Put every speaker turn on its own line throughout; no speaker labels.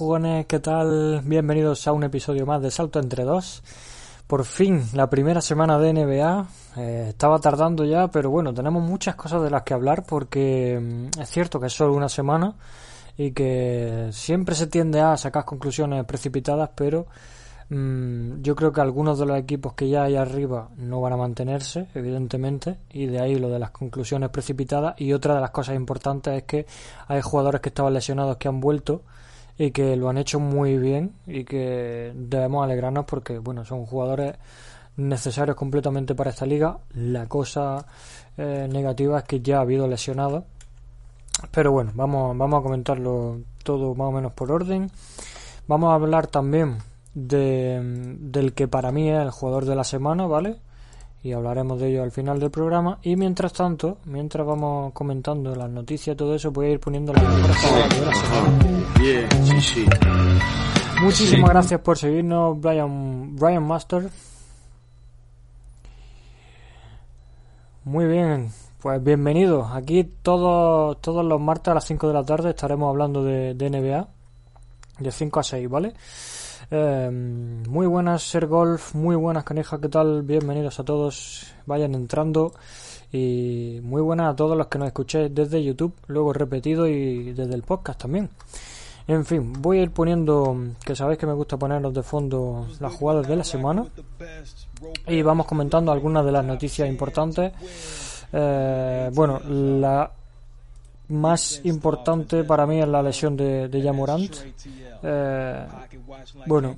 jugones, ¿qué tal? Bienvenidos a un episodio más de Salto entre dos. Por fin, la primera semana de NBA. Eh, estaba tardando ya, pero bueno, tenemos muchas cosas de las que hablar porque mm, es cierto que es solo una semana y que siempre se tiende a sacar conclusiones precipitadas, pero mm, yo creo que algunos de los equipos que ya hay arriba no van a mantenerse, evidentemente, y de ahí lo de las conclusiones precipitadas. Y otra de las cosas importantes es que hay jugadores que estaban lesionados que han vuelto y que lo han hecho muy bien y que debemos alegrarnos porque bueno son jugadores necesarios completamente para esta liga. La cosa eh, negativa es que ya ha habido lesionados. Pero bueno vamos vamos a comentarlo todo más o menos por orden. Vamos a hablar también de, del que para mí es el jugador de la semana vale y hablaremos de ello al final del programa. Y mientras tanto, mientras vamos comentando las noticias y todo eso, voy a ir poniendo las semana. Muchísimas gracias por seguirnos, Brian, Brian Master. Muy bien, pues bienvenidos. Aquí todos, todos los martes a las 5 de la tarde estaremos hablando de, de NBA, de 5 a 6, ¿vale? Eh, muy buenas, Ser Golf, muy buenas, Canija, ¿qué tal? Bienvenidos a todos, vayan entrando. Y muy buenas a todos los que nos escuchéis desde YouTube, luego repetido y desde el podcast también. En fin, voy a ir poniendo, que sabéis que me gusta ponernos de fondo las jugadas de la semana. Y vamos comentando algunas de las noticias importantes. Eh, bueno, la más importante para mí es la lesión de, de. Eh, bueno,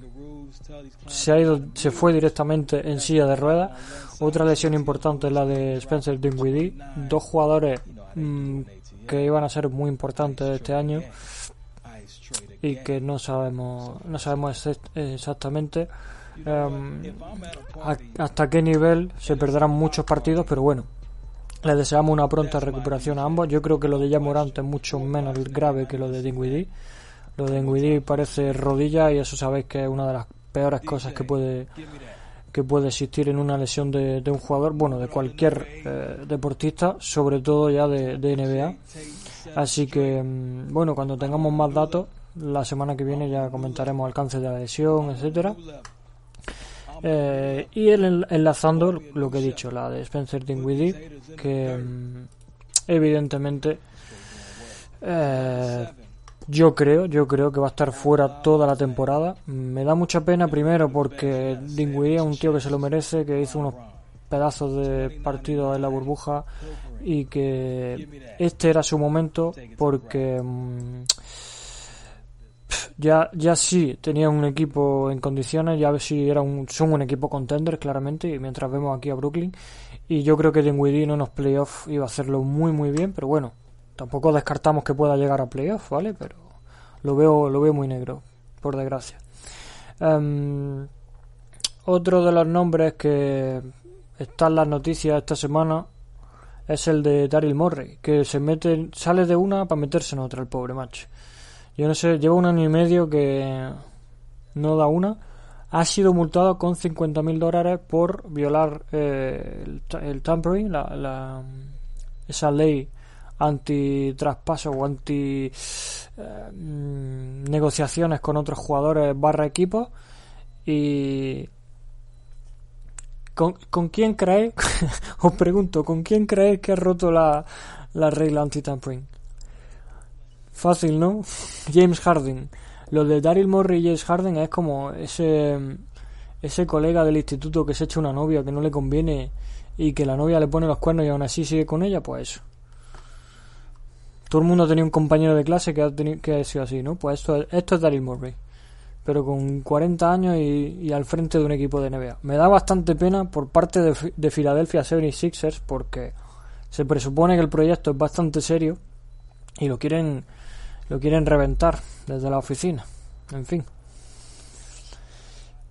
se ha ido, se fue directamente en silla de ruedas. Otra lesión importante es la de Spencer Dinwiddie, dos jugadores mm, que iban a ser muy importantes este año y que no sabemos, no sabemos exactamente em, hasta qué nivel se perderán muchos partidos, pero bueno, les deseamos una pronta recuperación a ambos. Yo creo que lo de Jamorant es mucho menos grave que lo de Dinwiddie lo de parece rodilla y eso sabéis que es una de las peores cosas que puede que puede existir en una lesión de, un jugador, bueno, de cualquier eh, deportista, sobre todo ya de, NBA. Así que, mm, bueno, cuando tengamos más datos, la semana que viene ya comentaremos alcance de la lesión, etcétera. Eh, y el, enlazando lo que he dicho, la de Spencer Dinwiddie, que mm, evidentemente eh, yo creo, yo creo que va a estar fuera toda la temporada. Me da mucha pena primero porque Dinwiddie es un tío que se lo merece, que hizo unos pedazos de partido en la burbuja y que este era su momento porque mm, ya ya sí tenía un equipo en condiciones, ya sí era un, son un equipo contender claramente y mientras vemos aquí a Brooklyn y yo creo que Dinwiddie en unos playoffs iba a hacerlo muy muy bien, pero bueno, Tampoco descartamos que pueda llegar a playoff, ¿vale? Pero lo veo, lo veo muy negro, por desgracia. Em, otro de los nombres que está en las noticias esta semana es el de Daryl Morrey, que se mete, sale de una para meterse en otra, el pobre macho. Yo no sé, lleva un año y medio que no da una. Ha sido multado con 50.000 dólares por violar eh, el, tampering, la, esa ley anti-traspaso o anti eh, mm, negociaciones con otros jugadores barra equipos y ¿Con, ¿Con, quién creéis? os pregunto, ¿con quién creéis que ha roto la, la regla anti-tampering? Fácil, ¿no? James Harden. Lo de Daryl Morey y James Harden es como ese, ese colega del instituto que se echa una novia que no le conviene y que la novia le pone los cuernos y aún así sigue con ella, pues eso. Todo el mundo tenía un compañero de clase que ha, que ha sido así, ¿no? Pues esto, esto es Daryl Murray. Pero con 40 años y, al frente de un equipo de NBA. Me da bastante pena por parte de, de Philadelphia 76ers porque se presupone que el proyecto es bastante serio y lo quieren lo quieren reventar desde la oficina. En fin.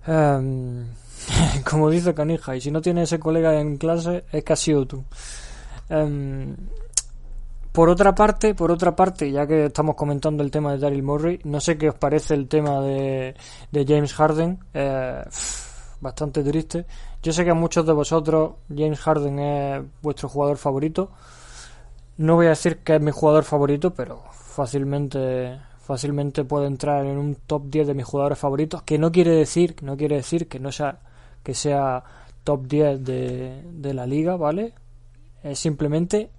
Em, como dice Canija, y si no tienes ese colega en clase, es que has sido tú. Um, por otra parte, por otra parte, ya que estamos comentando el tema de Daryl Murray, no sé qué os parece el tema de, James Harden, eh, bastante triste. Yo sé que a muchos de vosotros James Harden es vuestro jugador favorito. No voy a decir que es mi jugador favorito, pero fácilmente fácilmente puede entrar en un top 10 de mis jugadores favoritos, que no quiere decir, no quiere decir que no sea que sea top 10 de, de la liga, ¿vale? Es simplemente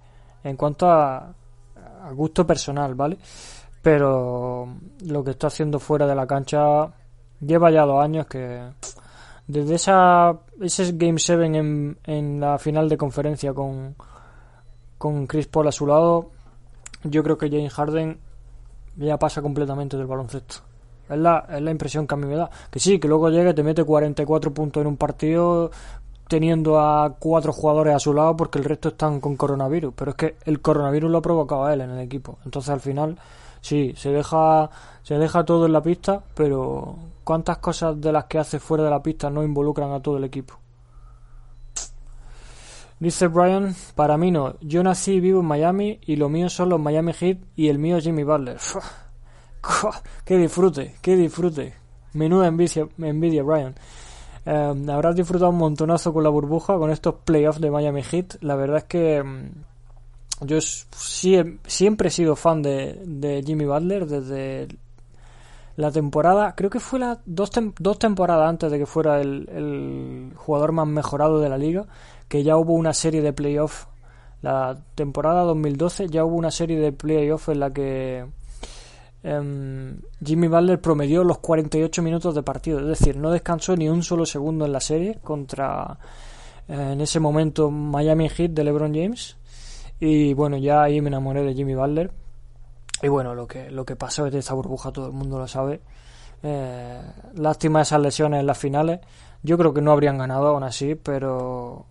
en cuanto a, a gusto personal, ¿vale? Pero lo que está haciendo fuera de la cancha lleva ya dos años que desde esa ese Game 7 en, en la final de conferencia con, con Chris Paul a su lado, yo creo que James Harden ya pasa completamente del baloncesto. Es la, es la impresión que a mí me da. Que sí, que luego llega y te mete 44 puntos en un partido teniendo a cuatro jugadores a su lado porque el resto están con coronavirus. Pero es que el coronavirus lo ha provocado a él en el equipo. Entonces al final, sí, se deja, se deja todo en la pista, pero ¿cuántas cosas de las que hace fuera de la pista no involucran a todo el equipo? Dice Brian, para mí no. Yo nací y vivo en Miami y lo mío son los Miami Heat y el mío Jimmy Butler. ¡Qué disfrute! ¡Qué disfrute! Menuda envidia, envidia Brian. Eh, habrás disfrutado un montonazo con la burbuja, con estos playoffs de Miami Heat. La verdad es que mm, yo sí, siempre he sido fan de, de, Jimmy Butler desde la temporada, creo que fue la dos, dos temporadas antes de que fuera el, el, jugador más mejorado de la liga, que ya hubo una serie de playoffs. La temporada 2012 ya hubo una serie de playoffs en la que Um, Jimmy Butler promedió los 48 minutos de partido, es decir, no descansó ni un solo segundo en la serie contra eh, en ese momento Miami Heat de LeBron James. Y bueno, ya ahí me enamoré de Jimmy Butler. Y bueno, lo que, lo que pasó de esta burbuja todo el mundo lo sabe. Eh, lástima esas lesiones en las finales. Yo creo que no habrían ganado aún así, pero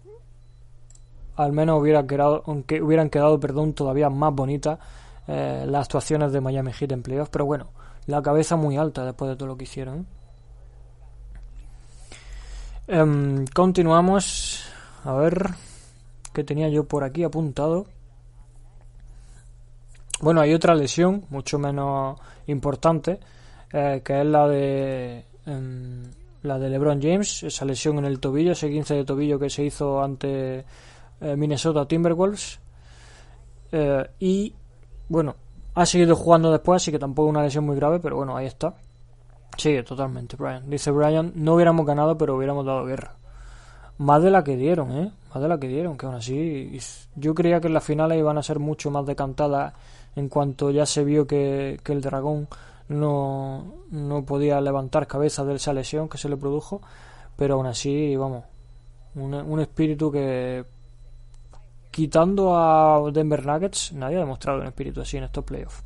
al menos hubiera quedado, aunque hubieran quedado, perdón, todavía más bonitas eh, las actuaciones de Miami Heat en pero bueno, la cabeza muy alta después de todo lo que hicieron. Eh, continuamos. A ver qué tenía yo por aquí apuntado. Bueno, hay otra lesión, mucho menos importante, eh, que es la de eh, la de LeBron James, esa lesión en el tobillo, ese 15 de tobillo que se hizo ante eh, Minnesota Timberwolves. Y bueno, ha seguido jugando después, así que tampoco una lesión muy grave, pero bueno, ahí está. Sigue totalmente, Brian. Dice Brian, no hubiéramos ganado, pero hubiéramos dado guerra. Más de la que dieron, ¿eh? Más de la que dieron, que aún así... Yo creía que en las finales iban a ser mucho más decantadas en cuanto ya se vio que, que el dragón no, no podía levantar cabeza de esa lesión que se le produjo, pero aún así, vamos, un, un espíritu que quitando a Denver Nuggets, nadie ha demostrado un espíritu así en estos playoffs.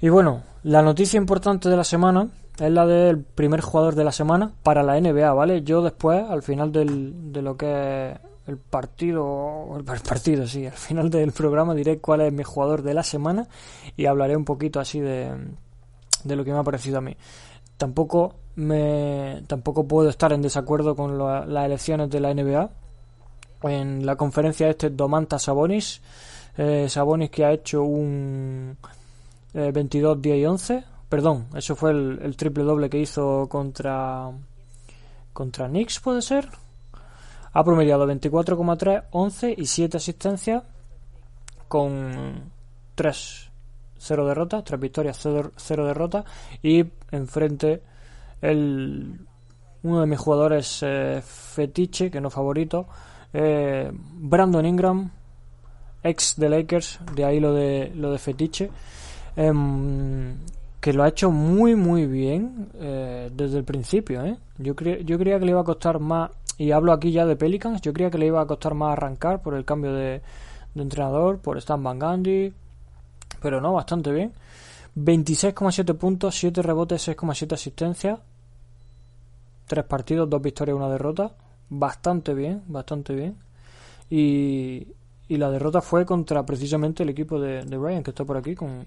Y bueno, la noticia importante de la semana es la del primer jugador de la semana para la NBA, ¿vale? Yo después, al final del, de lo que es el partido, el partido, sí, al final del programa diré cuál es mi jugador de la semana y hablaré un poquito así de, de lo que me ha parecido a mí. Tampoco me, tampoco puedo estar en desacuerdo con las elecciones de la NBA, en la conferencia este Domantas Sabonis. Eh, Sabonis que ha hecho un eh, 22, 10 y 11. Perdón, eso fue el, el, triple doble que hizo contra contra Knicks, puede ser. Ha promediado 24,3, 11 y 7 asistencias con 3 0 derrotas, 3 victorias, 0, 0 derrotas y enfrente el uno de mis jugadores eh, fetiche, que no favorito, eh, Brandon Ingram, ex de Lakers, de ahí lo de, lo de fetiche, eh, que lo ha hecho muy muy bien eh, desde el principio. ¿eh? Yo, yo creía que le iba a costar más, y hablo aquí ya de Pelicans, yo creía que le iba a costar más arrancar por el cambio de, de entrenador, por Stan Van Gundy, pero no, bastante bien. 26,7 puntos, 7 rebotes, 6,7 asistencias, 3 partidos, 2 victorias, 1 derrota bastante bien, bastante bien. Y, y la derrota fue contra precisamente el equipo de, de Brian, que está por aquí, con,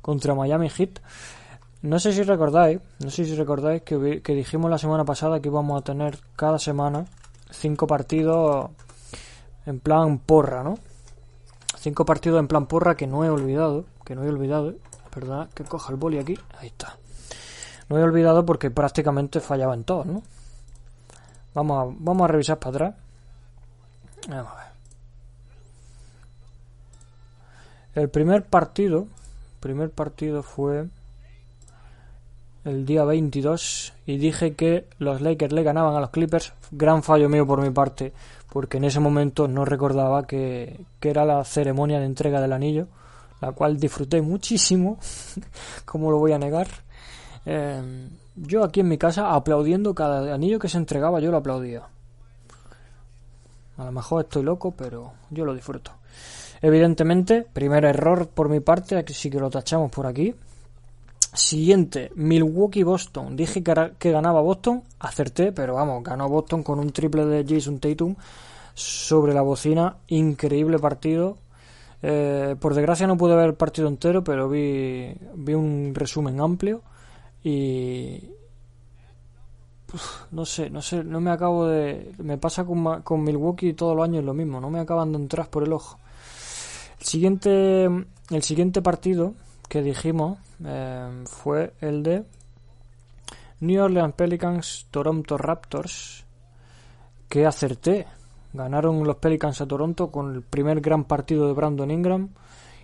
contra Miami Heat. No sé si recordáis, no sé si recordáis que, que dijimos la semana pasada que íbamos a tener cada semana cinco partidos en plan porra, ¿no? Cinco partidos en plan porra que no he olvidado, que no he olvidado, perdona que coja el boli aquí, ahí está. No he olvidado porque prácticamente fallaba en todos, ¿no? Vamos a, vamos a revisar para atrás. Vamos a ver. El primer partido primer partido fue el día 22 y dije que los Lakers le ganaban a los Clippers. Gran fallo mío por mi parte, porque en ese momento no recordaba que, era la ceremonia de entrega del anillo, la cual disfruté muchísimo, como lo voy a negar. Em, yo aquí en mi casa aplaudiendo cada anillo que se entregaba, yo lo aplaudía. A lo mejor estoy loco, pero yo lo disfruto. Evidentemente, primer error por mi parte, aquí sí que lo tachamos por aquí. Siguiente, Milwaukee-Boston. Dije que, ganaba Boston, acerté, pero vamos, ganó Boston con un triple de Jason Tatum sobre la bocina. Increíble partido. Eh, por desgracia no pude ver el partido entero, pero vi, vi un resumen amplio y no sé, no sé, no me acabo de me pasa con, con Milwaukee todos los años lo mismo, no me acaban de entrar por el ojo. El siguiente el siguiente partido que dijimos eh, fue el de New Orleans Pelicans Toronto Raptors que acerté. Ganaron los Pelicans a Toronto con el primer gran partido de Brandon Ingram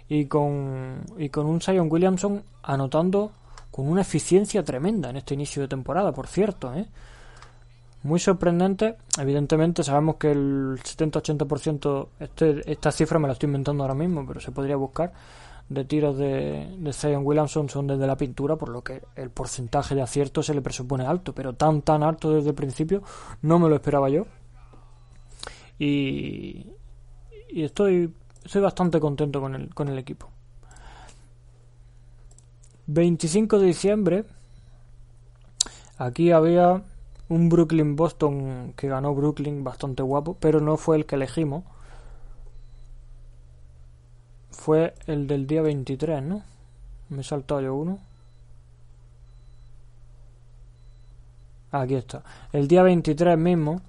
y con, y con un Zion Williamson anotando con una eficiencia tremenda en este inicio de temporada, por cierto. ¿eh? Muy sorprendente. Evidentemente sabemos que el 70-80%, este, esta cifra me la estoy inventando ahora mismo, pero se podría buscar, de tiros de, de Zion Williamson son desde la pintura, por lo que el porcentaje de acierto se le presupone alto, pero tan tan alto desde el principio no me lo esperaba yo. Y, y estoy, estoy bastante contento con el, con el equipo. 25 de diciembre, aquí había un Brooklyn-Boston que ganó Brooklyn bastante guapo, pero no fue el que elegimos. Fue el del día 23, ¿no? Me he saltado yo uno. Aquí está. El día 23 mismo.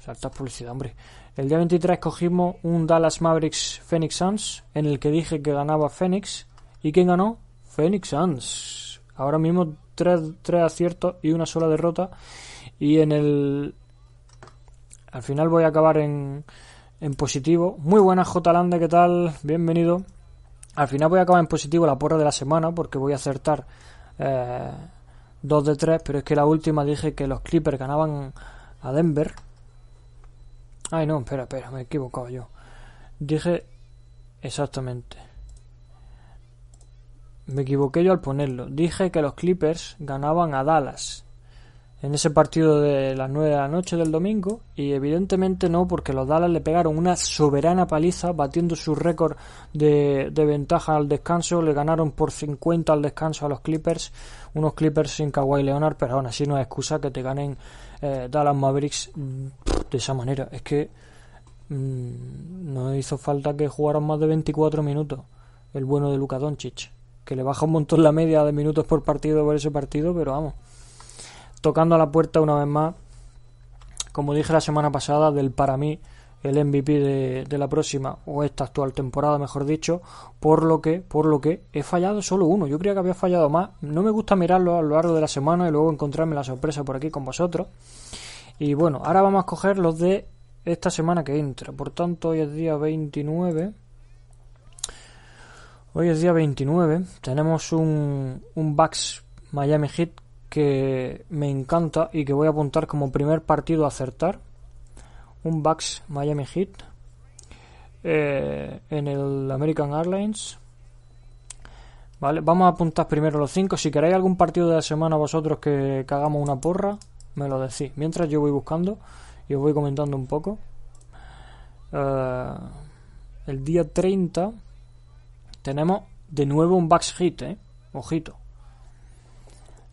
Salta publicidad, hombre. El día 23 cogimos un Dallas Mavericks Phoenix Suns en el que dije que ganaba Phoenix. ¿Y quién ganó? Phoenix Suns. Ahora mismo tres, tres aciertos y una sola derrota. Y en el... Al final voy a acabar en, en positivo. Muy buenas, J. Lande, ¿qué tal? Bienvenido. Al final voy a acabar en positivo la porra de la semana porque voy a acertar eh, dos de tres, pero es que la última dije que los Clippers ganaban a Denver. Ay, no, espera, espera, me he equivocado yo. Dije exactamente. Me equivoqué yo al ponerlo. Dije que los Clippers ganaban a Dallas en ese partido de las 9 de la noche del domingo y evidentemente no porque los Dallas le pegaron una soberana paliza batiendo su récord de, ventaja al descanso. Le ganaron por 50 al descanso a los Clippers unos Clippers sin Kawhi Leonard pero aún así no es excusa que te ganen eh, Dallas Mavericks mm, de esa manera. Es que mmm, no hizo falta que jugaran más de 24 minutos el bueno de Luka Doncic que le baja un montón la media de minutos por partido por ese partido, pero vamos, tocando a la puerta una vez más, como dije la semana pasada, del para mí el MVP de, la próxima o esta actual temporada, mejor dicho, por lo que, por lo que he fallado solo uno. Yo creía que había fallado más. No me gusta mirarlo a lo largo de la semana y luego encontrarme la sorpresa por aquí con vosotros. Y bueno, ahora vamos a coger los de esta semana que entra. Por tanto, hoy es día 29. Hoy es día 29. Tenemos un, un Bucks Miami Heat que me encanta y que voy a apuntar como primer partido a acertar. Un Bucks Miami Heat eh, en el American Airlines. Vale, vamos a apuntar primero los cinco. Si queréis algún partido de la semana vosotros que, hagamos una porra, me lo decís. Mientras yo voy buscando y os voy comentando un poco. Eh, el día 30 tenemos de nuevo un Bucks Hit, ¿eh? Ojito.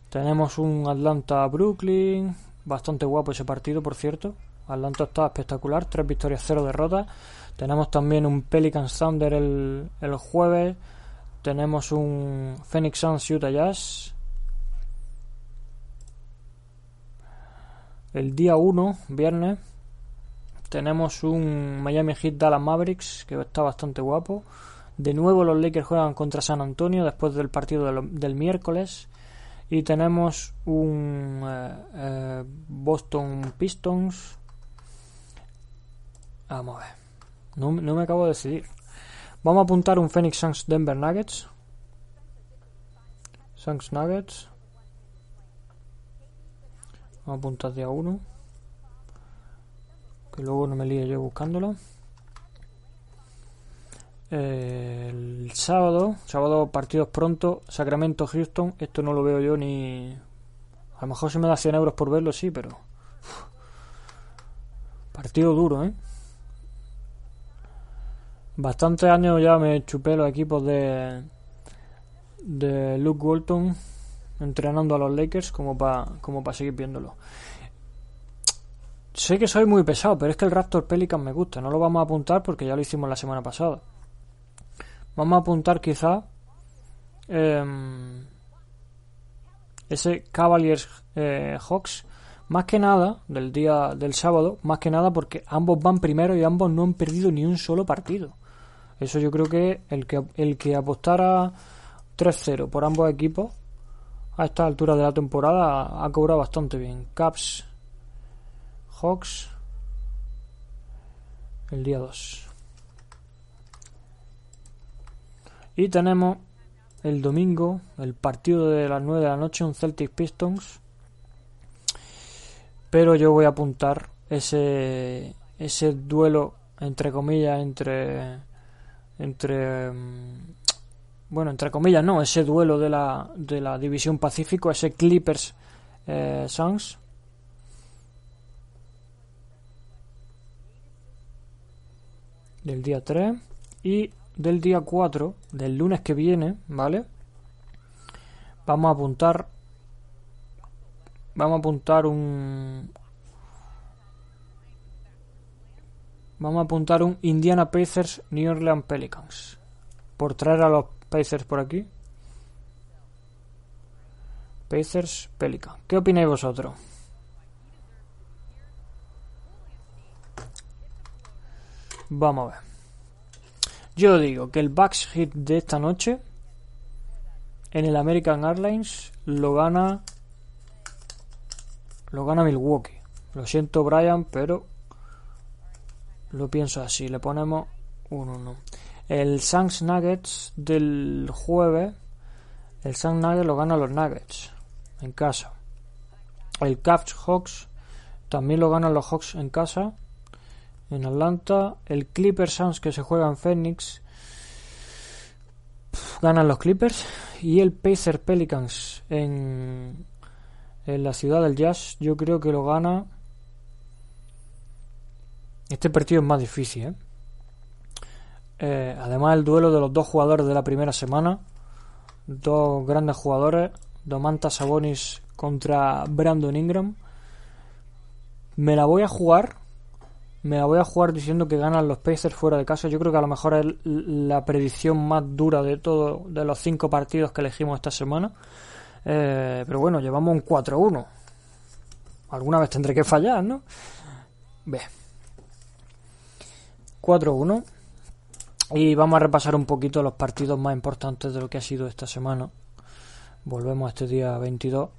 Tenemos un Atlanta-Brooklyn. Bastante guapo ese partido, por cierto. Atlanta está espectacular. Tres victorias, cero derrotas. Tenemos también un Pelican Thunder el, el jueves. Tenemos un Phoenix Suns Utah Jazz. El día 1, viernes, tenemos un Miami Heat Dallas Mavericks que está bastante guapo. De nuevo los Lakers juegan contra San Antonio después del partido del, miércoles. Y tenemos un eh, eh, Boston Pistons. Vamos a ver. No, me acabo de decidir. Vamos a apuntar un Phoenix Suns Denver Nuggets. Suns Nuggets. Vamos a apuntar día 1. Que luego no me líe yo buscándolo. El sábado, sábado partidos pronto, Sacramento Houston. Esto no lo veo yo ni. A lo mejor se me da 100 euros por verlo, sí, pero. Partido duro, ¿eh? Bastantes años ya me chupé los equipos de. de Luke Walton entrenando a los Lakers como para como para seguir viéndolo. Sé que soy muy pesado, pero es que el Raptor Pelican me gusta. No lo vamos a apuntar porque ya lo hicimos la semana pasada. Vamos a apuntar quizá em, ese Cavaliers eh, Hawks. Más que nada, del día del sábado, más que nada porque ambos van primero y ambos no han perdido ni un solo partido. Eso yo creo que el que, el que apostara 3-0 por ambos equipos a esta altura de la temporada ha cobrado bastante bien. Caps, Hawks, el día 2. Y tenemos el domingo, el partido de las 9 de la noche, un Celtic Pistons. Pero yo voy a apuntar ese, ese duelo, entre comillas, entre, entre mm, bueno, entre comillas, no, ese duelo de la, de la División Pacífico, ese Clippers eh, Suns. Del día 3 y del día 4, del lunes que viene, ¿vale? Vamos a apuntar vamos a apuntar un vamos a apuntar un Indiana Pacers New Orleans Pelicans por traer a los Pacers por aquí. Pacers, Pelican. ¿Qué opináis vosotros? Vamos a ver. Yo digo que el Bucks hit de esta noche en el American Airlines lo gana lo gana Milwaukee. Lo siento Brian, pero lo pienso así. Le ponemos un 1. El Suns Nuggets del jueves, el Suns Nuggets lo gana los Nuggets en casa. El Cavs Hawks también lo ganan los Hawks en casa en Atlanta. El Clippers Suns que se juega en Phoenix ganan los Clippers y el Pacers Pelicans en en la ciudad del Jazz yo creo que lo gana este partido es más difícil ¿eh? Eh, además, el duelo de los dos jugadores de la primera semana, dos grandes jugadores, Domantas Sabonis contra Brandon Ingram. Me la voy a jugar, me la voy a jugar diciendo que ganan los Pacers fuera de casa. Yo creo que a lo mejor es la predicción más dura de todos de los cinco partidos que elegimos esta semana. Eh, pero bueno, llevamos un 4-1. Alguna vez tendré que fallar, ¿no? Ve. 4-1. Y vamos a repasar un poquito los partidos más importantes de lo que ha sido esta semana. Volvemos a este día 22.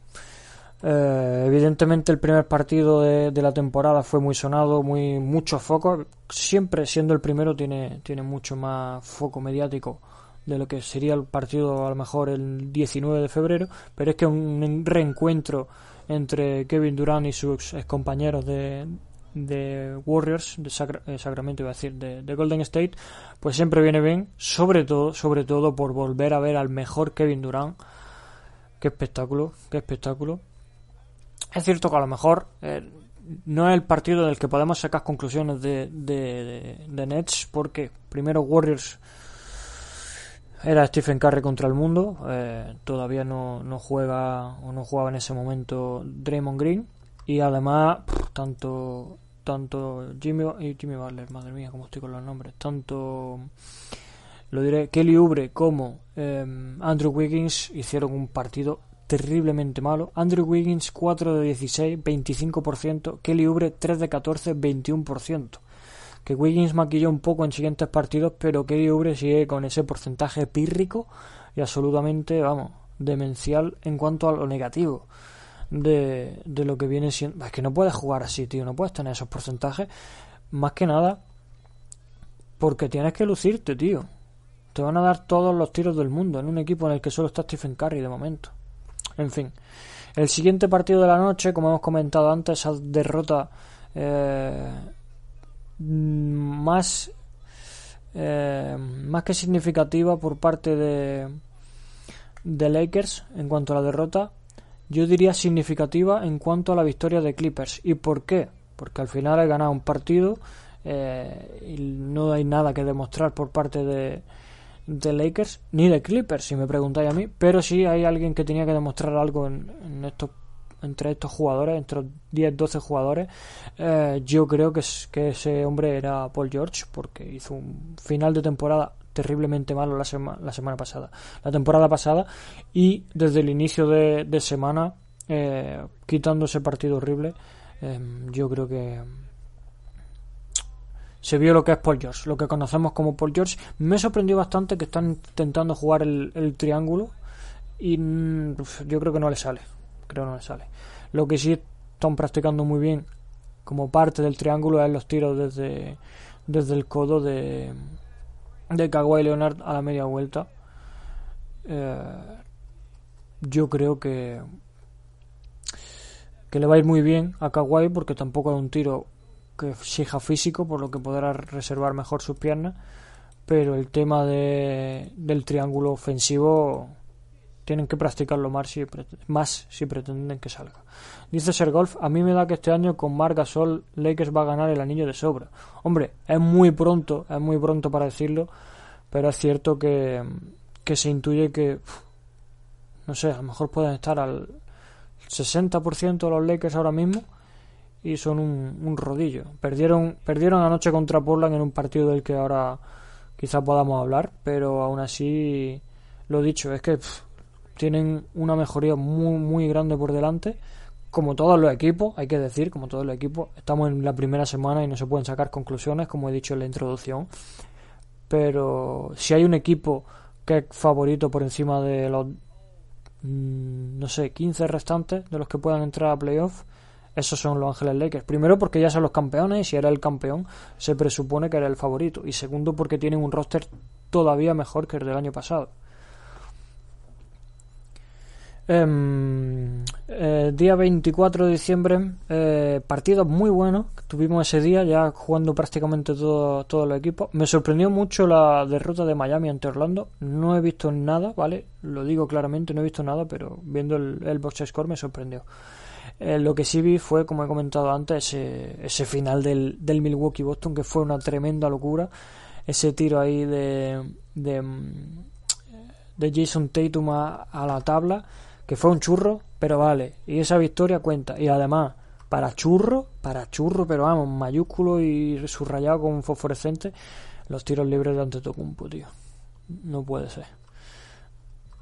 Eh, evidentemente el primer partido de, la temporada fue muy sonado, muy mucho foco. Siempre siendo el primero tiene, tiene mucho más foco mediático de lo que sería el partido a lo mejor el 19 de febrero, pero es que un reencuentro entre Kevin Durant y sus compañeros de, de Warriors, de eh, Sacramento, iba a decir, de, Golden State, pues siempre viene bien, sobre todo, sobre todo por volver a ver al mejor Kevin Durant. Qué espectáculo, qué espectáculo. Es cierto que a lo mejor eh, no es el partido del que podemos sacar conclusiones de, de, Nets, porque primero Warriors era Stephen Curry contra el mundo, eh, todavía no, no juega o no jugaba en ese momento Draymond Green y además tanto tanto Jimmy Jimmy Butler, madre mía, como estoy con los nombres, tanto lo diré Kelly Ubre como em, Andrew Wiggins hicieron un partido terriblemente malo. Andrew Wiggins 4 de 16, 25%, Kelly Ubre 3 de 14, 21%. Que Wiggins maquilló un poco en siguientes partidos, pero Kelly Ubre sigue con ese porcentaje pírrico y absolutamente, vamos, demencial en cuanto a lo negativo de, de lo que viene siendo. Es que no puedes jugar así, tío, no puedes tener esos porcentajes. Más que nada porque tienes que lucirte, tío. Te van a dar todos los tiros del mundo en un equipo en el que solo está Stephen Curry de momento. En fin. El siguiente partido de la noche, como hemos comentado antes, esa derrota eh, más, eh, más que significativa por parte de, de Lakers en cuanto a la derrota, yo diría significativa en cuanto a la victoria de Clippers. ¿Y por qué? Porque al final he ganado un partido eh, y no hay nada que demostrar por parte de, de Lakers ni de Clippers, si me preguntáis a mí, pero sí hay alguien que tenía que demostrar algo en, en estos entre estos jugadores, entre los 10-12 jugadores, eh, yo creo que, es, que ese hombre era Paul George, porque hizo un final de temporada terriblemente malo la, la semana pasada, la temporada pasada, y desde el inicio de, semana, eh, quitando ese partido horrible, eh, yo creo que se vio lo que es Paul George, lo que conocemos como Paul George. Me sorprendió bastante que están intentando jugar el, triángulo y mm, yo creo que no le sale. Creo no le sale. Lo que sí están practicando muy bien como parte del triángulo es los tiros desde, desde el codo de, de Kawhi Leonard a la media vuelta. Eh, yo creo que que le va a ir muy bien a Kawhi porque tampoco es un tiro que exija físico, por lo que podrá reservar mejor sus piernas. Pero el tema de, del triángulo ofensivo tienen que practicarlo más si, más si pretenden que salga. Dice Ser Golf, a mí me da que este año con Marc Gasol Lakers va a ganar el anillo de sobra. Hombre, es muy pronto, es muy pronto para decirlo, pero es cierto que, que se intuye que, no sé, a lo mejor pueden estar al 60% de los Lakers ahora mismo y son un, un, rodillo. Perdieron, perdieron anoche contra Portland en un partido del que ahora quizás podamos hablar, pero aún así, lo dicho, es que tienen una mejoría muy, muy grande por delante. Como todos los equipos, hay que decir, como todos los equipos, estamos en la primera semana y no se pueden sacar conclusiones, como he dicho en la introducción. Pero si hay un equipo que es favorito por encima de los, mmm, no sé, 15 restantes de los que puedan entrar a playoff, esos son los Ángeles Lakers. Primero porque ya son los campeones y si era el campeón se presupone que era el favorito. Y segundo porque tienen un roster todavía mejor que el del año pasado. Eh, eh, día 24 de diciembre, eh, partidos muy buenos. Tuvimos ese día ya jugando prácticamente todo, todos los equipos. Me sorprendió mucho la derrota de Miami ante Orlando. No he visto nada, ¿vale? Lo digo claramente, no he visto nada, pero viendo el, el box score me sorprendió. Eh, lo que sí vi fue, como he comentado antes, ese, ese final del, del Milwaukee-Boston, que fue una tremenda locura. Ese tiro ahí de, de, de Jason Tatum a, a la tabla que fue un churro, pero vale, y esa victoria cuenta. Y además, para churro, para churro, pero vamos, mayúsculo y subrayado con fosforescente, los tiros libres de Antetokounmpo, tío. No puede ser.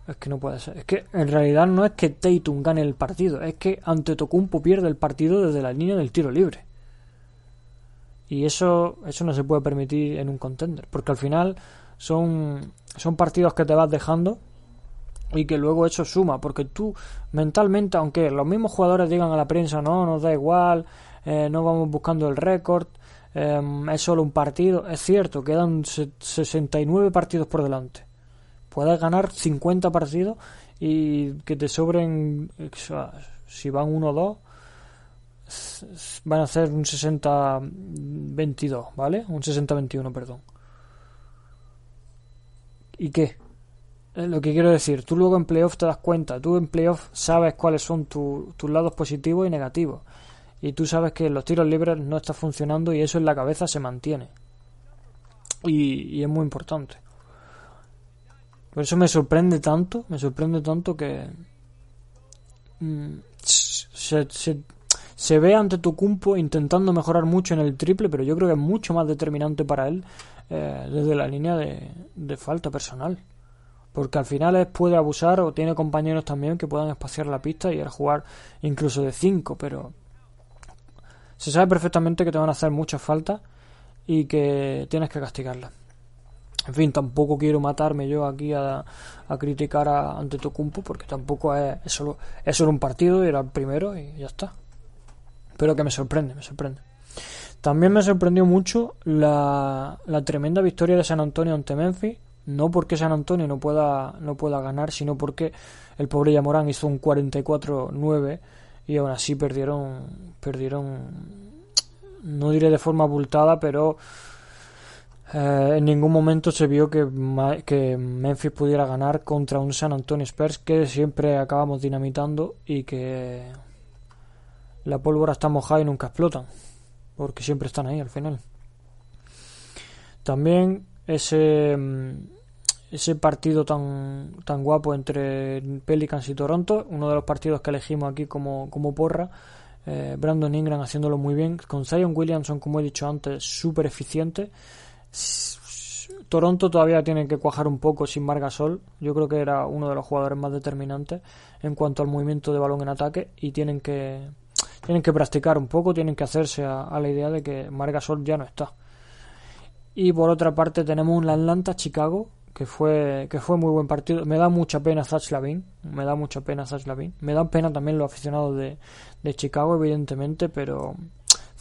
Es que no puede ser. Es que en realidad no es que Tatum gane el partido, es que Antetokounmpo pierde el partido desde la línea del tiro libre. Y eso, eso no se puede permitir en un contender, porque al final son, son partidos que te vas dejando y que luego eso suma, porque tú mentalmente, aunque los mismos jugadores digan a la prensa, no, nos da igual, eh, no vamos buscando el récord, eh, es solo un partido, es cierto, quedan 69 partidos por delante. Puedes ganar 50 partidos y que te sobren, si van 1 o 2, van a hacer un 60-22, ¿vale? Un 60-21, perdón. ¿Y qué? lo que quiero decir, tú luego en playoff te das cuenta, tú en playoff sabes cuáles son tu, tus lados positivos y negativos. Y tú sabes que los tiros libres no está funcionando y eso en la cabeza se mantiene. Y, y es muy importante. Por eso me sorprende tanto, me sorprende tanto que mm, se, ve ante tu cumpo intentando mejorar mucho en el triple, pero yo creo que es mucho más determinante para él eh, desde la línea de, falta personal porque al final puede abusar o tiene compañeros también que puedan espaciar la pista y el jugar incluso de 5, pero se sabe perfectamente que te van a hacer muchas faltas y que tienes que castigarlas. En fin, tampoco quiero matarme yo aquí a, a criticar a Antetokounmpo porque tampoco es, es, solo, es solo un partido era el primero y ya está. Pero que me sorprende, me sorprende. También me sorprendió mucho la, la tremenda victoria de San Antonio ante Memphis No porque San Antonio no pueda, no pueda ganar, sino porque el pobre Yamorán hizo un 44-9 y aún así perdieron, perdieron, no diré de forma abultada, pero eh, en ningún momento se vio que, que Memphis pudiera ganar contra un San Antonio Spurs que siempre acabamos dinamitando y que la pólvora está mojada y nunca explotan, porque siempre están ahí al final. También ese mm, ese partido tan tan guapo entre Pelicans y Toronto, uno de los partidos que elegimos aquí como, como porra, eh, Brandon Ingram haciéndolo muy bien, con Zion Williamson, como he dicho antes, súper eficiente Toronto todavía tiene que cuajar un poco sin Margasol. Yo creo que era uno de los jugadores más determinantes en cuanto al movimiento de balón en ataque y tienen que tienen que practicar un poco, tienen que hacerse a, la idea de que Margasol ya no está. Y por otra parte tenemos un Atlanta Chicago que fue que fue muy buen partido. Me da mucha pena Zach Lavin, me da mucha pena Zach Lavin. Me da pena también los aficionados de, de Chicago, evidentemente, pero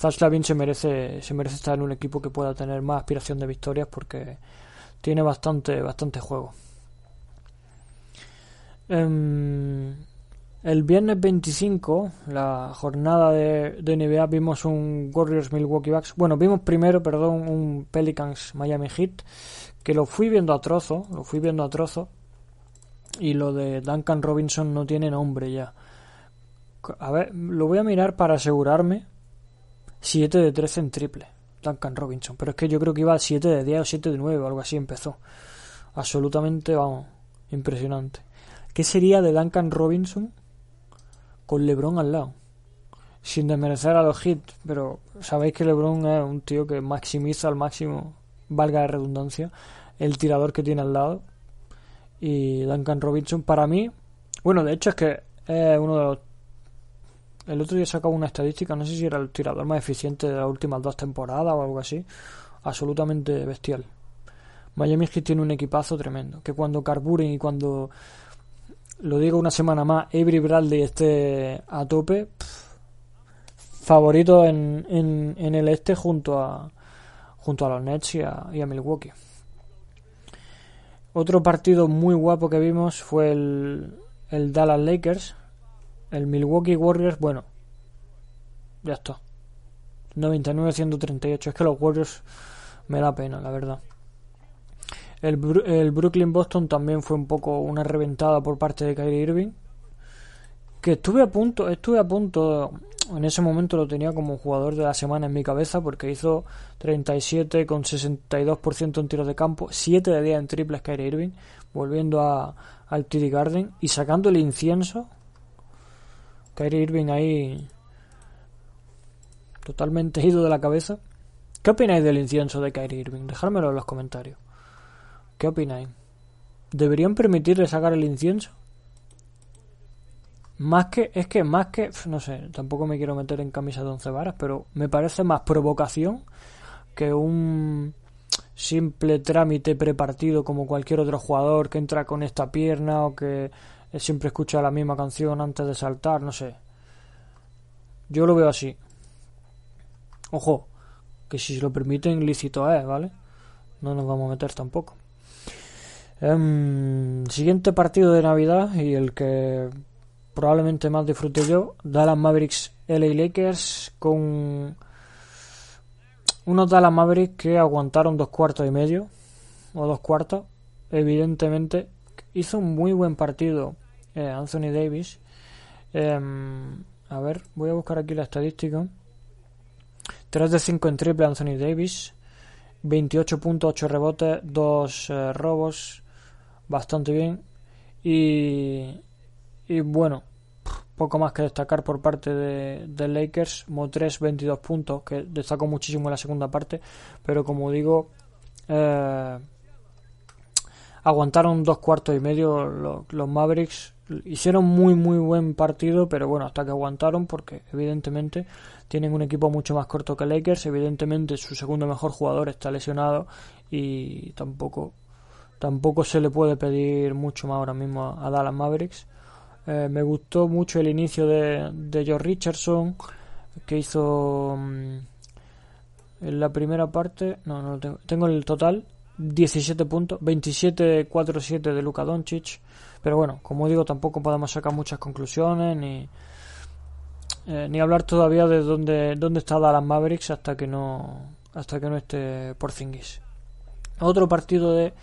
Zaslavin se merece, se merece estar en un equipo que pueda tener más aspiración de victorias porque tiene bastante, bastante juego. Em, el viernes 25, la jornada de, de, NBA, vimos un Warriors Milwaukee Bucks. Bueno, vimos primero, perdón, un Pelicans Miami Heat, que lo fui viendo a trozo, lo fui viendo a trozo. Y lo de Duncan Robinson no tiene nombre ya. A ver, lo voy a mirar para asegurarme, 7 de 13 en triple. Duncan Robinson. Pero es que yo creo que iba 7 de 10 o 7 de 9 o algo así empezó. Absolutamente, vamos, impresionante. ¿Qué sería de Duncan Robinson con LeBron al lado? Sin desmerecer a los hits, pero sabéis que LeBron es un tío que maximiza al máximo, valga la redundancia, el tirador que tiene al lado. Y Duncan Robinson, para mí, bueno, de hecho es que es uno de los el otro día sacaba una estadística, no sé si era el tirador más eficiente de las últimas dos temporadas o algo así. Absolutamente bestial. Miami Heat tiene un equipazo tremendo. Que cuando carburen y cuando, lo digo una semana más, Avery Bradley esté a tope, favorito en, en, el este junto a, junto a los Nets y a, y a Milwaukee. Otro partido muy guapo que vimos fue el, el Dallas Lakers, el Milwaukee Warriors, bueno, ya está. 99-138. Es que los Warriors me da pena, la verdad. El, el Brooklyn Boston también fue un poco una reventada por parte de Kyrie Irving. Que estuve a punto, estuve a punto, en ese momento lo tenía como jugador de la semana en mi cabeza porque hizo 37 con 62% en tiros de campo, 7 de día en triples Kyrie Irving, volviendo al TD Garden y sacando el incienso Kyrie Irving ahí totalmente ido de la cabeza. ¿Qué opináis del incienso de Kyrie Irving? Dejármelo en los comentarios. ¿Qué opináis? ¿Deberían permitirle sacar el incienso? Más que, es que más que, no sé, tampoco me quiero meter en camisa de once varas, pero me parece más provocación que un simple trámite prepartido como cualquier otro jugador que entra con esta pierna o que siempre escucha la misma canción antes de saltar, no sé. Yo lo veo así. Ojo, que si se lo permiten, lícito es, ¿vale? No nos vamos a meter tampoco. Em, siguiente partido de Navidad y el que probablemente más disfrute yo, Dallas Mavericks LA Lakers con unos Dallas Mavericks que aguantaron dos cuartos y medio o dos cuartos. Evidentemente hizo un muy buen partido eh, Anthony Davis. Em, a ver, voy a buscar aquí la estadística. 3 de 5 en triple Anthony Davis. 28.8 rebotes, 2 eh, robos. Bastante bien. Y, y bueno, poco más que destacar por parte de, de Lakers. Mo 3, 22 puntos, que destacó muchísimo en la segunda parte. Pero como digo, eh, aguantaron dos cuartos y medio los Mavericks hicieron muy muy buen partido, pero bueno, hasta que aguantaron porque evidentemente tienen un equipo mucho más corto que Lakers, evidentemente su segundo mejor jugador está lesionado y tampoco tampoco se le puede pedir mucho más ahora mismo a Dallas Mavericks. Eh, me gustó mucho el inicio de, de George Richardson que hizo mm, en la primera parte, no, no tengo, tengo el total 17 puntos, 27-4-7 de Luka Doncic. Pero bueno, como digo, tampoco podemos sacar muchas conclusiones ni, eh, ni hablar todavía de dónde, dónde está Dallas Mavericks hasta que no hasta que no esté Porzingis. Otro partido de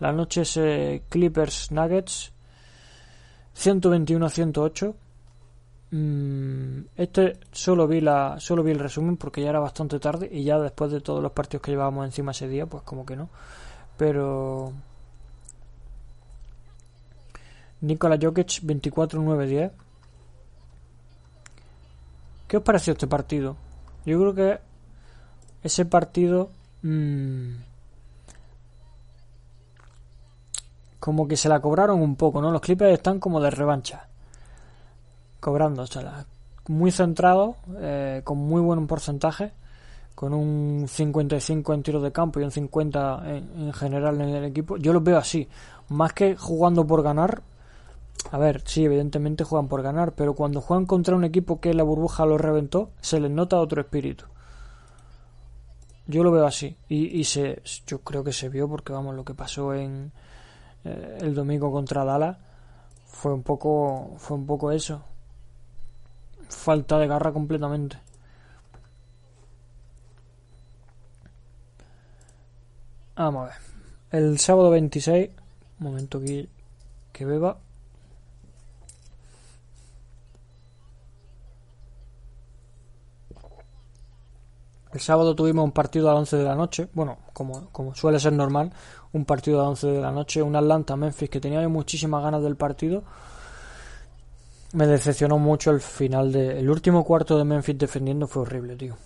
la noche es eh, Clippers Nuggets 121 a 108. Mm, este solo vi la solo vi el resumen porque ya era bastante tarde y ya después de todos los partidos que llevábamos encima ese día, pues como que no. Pero Nikola Jokic 24-9-10. ¿Qué os pareció este partido? Yo creo que ese partido mmm, como que se la cobraron un poco, ¿no? Los Clippers están como de revancha, cobrándosela. Muy centrado, eh, con muy buen porcentaje, con un 55 en tiro de campo y un 50 en, en general en el equipo. Yo los veo así, más que jugando por ganar, a ver, sí, evidentemente juegan por ganar, pero cuando juegan contra un equipo que la burbuja lo reventó, se les nota otro espíritu. Yo lo veo así. Y, y se, yo creo que se vio porque, vamos, lo que pasó en eh, el domingo contra Dallas fue un poco, fue un poco eso. Falta de garra completamente. Vamos a ver. El sábado 26, un momento que, que beba. El sábado tuvimos un partido a las 11 de la noche, bueno, como, como suele ser normal, un partido a las 11 de la noche, un Atlanta-Memphis que tenía muchísimas ganas del partido. Me decepcionó mucho el final de... El último cuarto de Memphis defendiendo fue horrible, tío.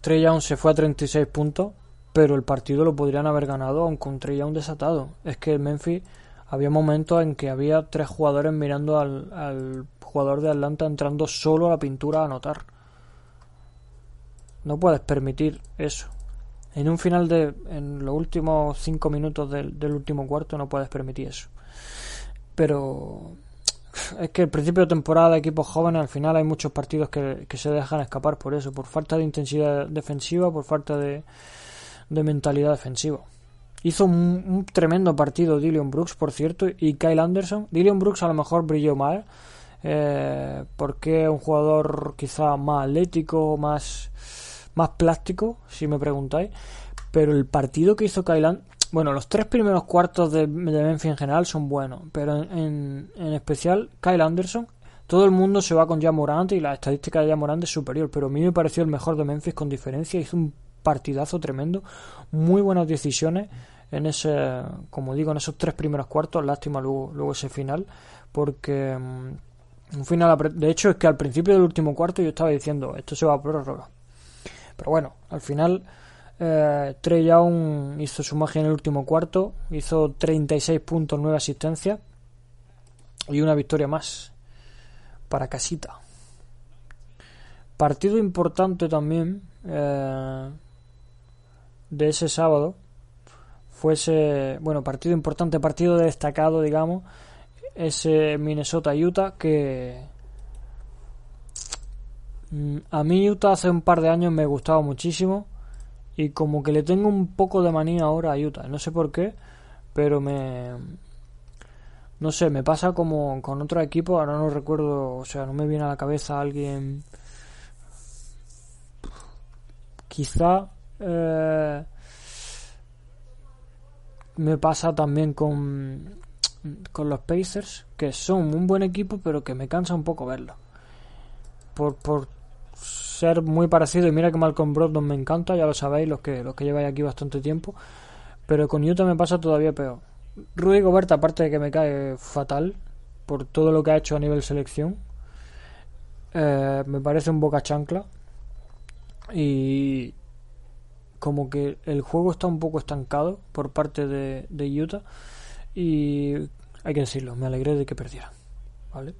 Trey Young se fue a 36 puntos, pero el partido lo podrían haber ganado aun con Young desatado. Es que Memphis había momentos en que había tres jugadores mirando al, al jugador de Atlanta entrando solo a la pintura a anotar. No puedes permitir eso. En un final de. En los últimos cinco minutos del, último cuarto no puedes permitir eso. Pero. Es que el principio de temporada de equipos jóvenes al final hay muchos partidos que se dejan escapar por eso, por falta de intensidad defensiva, por falta de, de mentalidad defensiva. Hizo un, un, tremendo partido Dillion Brooks, por cierto, y Kyle Anderson. Dillion Brooks a lo mejor brilló mal, eh, porque es un jugador quizá más atlético, más más plástico, si me preguntáis. Pero el partido que hizo Kailan, bueno, los tres primeros cuartos de, Memphis en general son buenos, pero en, en, especial Kyle Anderson, todo el mundo se va con Jamorant y la estadística de Jamorant es superior, pero a mí me pareció el mejor de Memphis con diferencia, hizo un partidazo tremendo, muy buenas decisiones en ese, como digo, en esos tres primeros cuartos, lástima luego, luego ese final, porque um, un final, de hecho es que al principio del último cuarto yo estaba diciendo, esto se va a prórroga, pero bueno, al final eh, Trey hizo su magia en el último cuarto, hizo 36 puntos, 9 asistencias y una victoria más para Casita. Partido importante también eh, de ese sábado fue ese, bueno, partido importante, partido destacado, digamos, ese Minnesota-Utah que Mm, a mí Utah hace un par de años me gustaba muchísimo y como que le tengo un poco de manía ahora a Utah. No sé por qué, pero me... No sé, me pasa como con otro equipo, ahora no recuerdo, o sea, no me viene a la cabeza alguien... Quizá... Eh, me pasa también con, con los Pacers, que son un buen equipo, pero que me cansa un poco verlo. Por, por ser muy parecido y mira que Malcolm Brogdon me encanta, ya lo sabéis los que los que lleváis aquí bastante tiempo, pero con Utah me pasa todavía peor. Rudy Gobert aparte de que me cae fatal por todo lo que ha hecho a nivel selección, eh, me parece un boca chancla y como que el juego está un poco estancado por parte de, Utah y hay que decirlo, me alegré de que perdieran, ¿vale?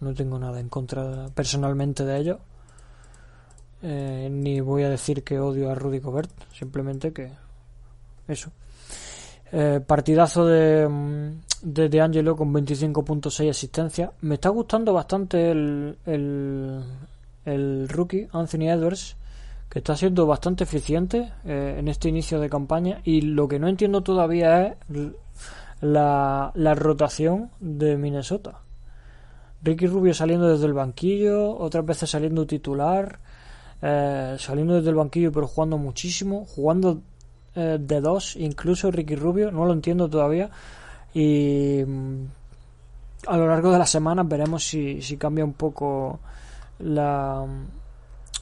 No tengo nada en contra personalmente de ellos eh, ni voy a decir que odio a Rudy Gobert, simplemente que eso. Eh, partidazo de, mm, de, de Angelo con 25.6 asistencia. Me está gustando bastante el, el, el rookie Anthony Edwards, está siendo bastante eficiente eh, en este inicio de campaña y lo que no entiendo todavía es la, la rotación de Minnesota. Ricky Rubio saliendo desde el banquillo, otras veces saliendo titular, eh, saliendo desde el banquillo pero jugando muchísimo, jugando eh, de dos, incluso Ricky Rubio, no lo entiendo todavía. Y mm, a lo largo de las semanas veremos si, si cambia un poco la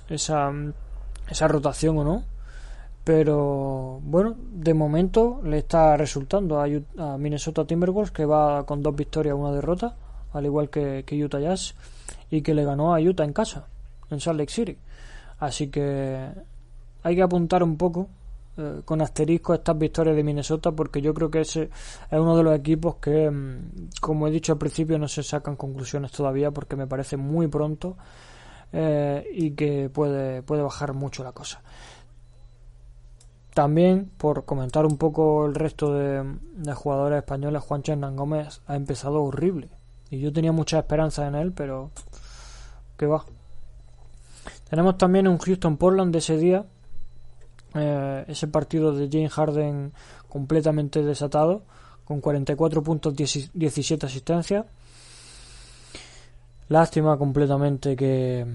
esa, esa rotación o no. Pero bueno, de momento le está resultando a, a Minnesota Timberwolves que va con dos victorias, una derrota al igual que, Utah Jazz, y que le ganó a Utah en casa, en Salt Lake City. Así que hay que apuntar un poco eh, con asterisco estas victorias de Minnesota porque yo creo que ese es uno de los equipos que, mm, como he dicho al principio, no se sacan conclusiones todavía porque me parece muy pronto eh, y que puede, puede bajar mucho la cosa. También, por comentar un poco el resto de, de jugadores españoles, Juan Chernan Gómez ha empezado horrible. Y yo tenía mucha esperanza en él, pero que va. Tenemos también un Houston Portland de ese día. Eh, ese partido de James Harden completamente desatado, con 44 puntos, 17 asistencias. Lástima completamente que,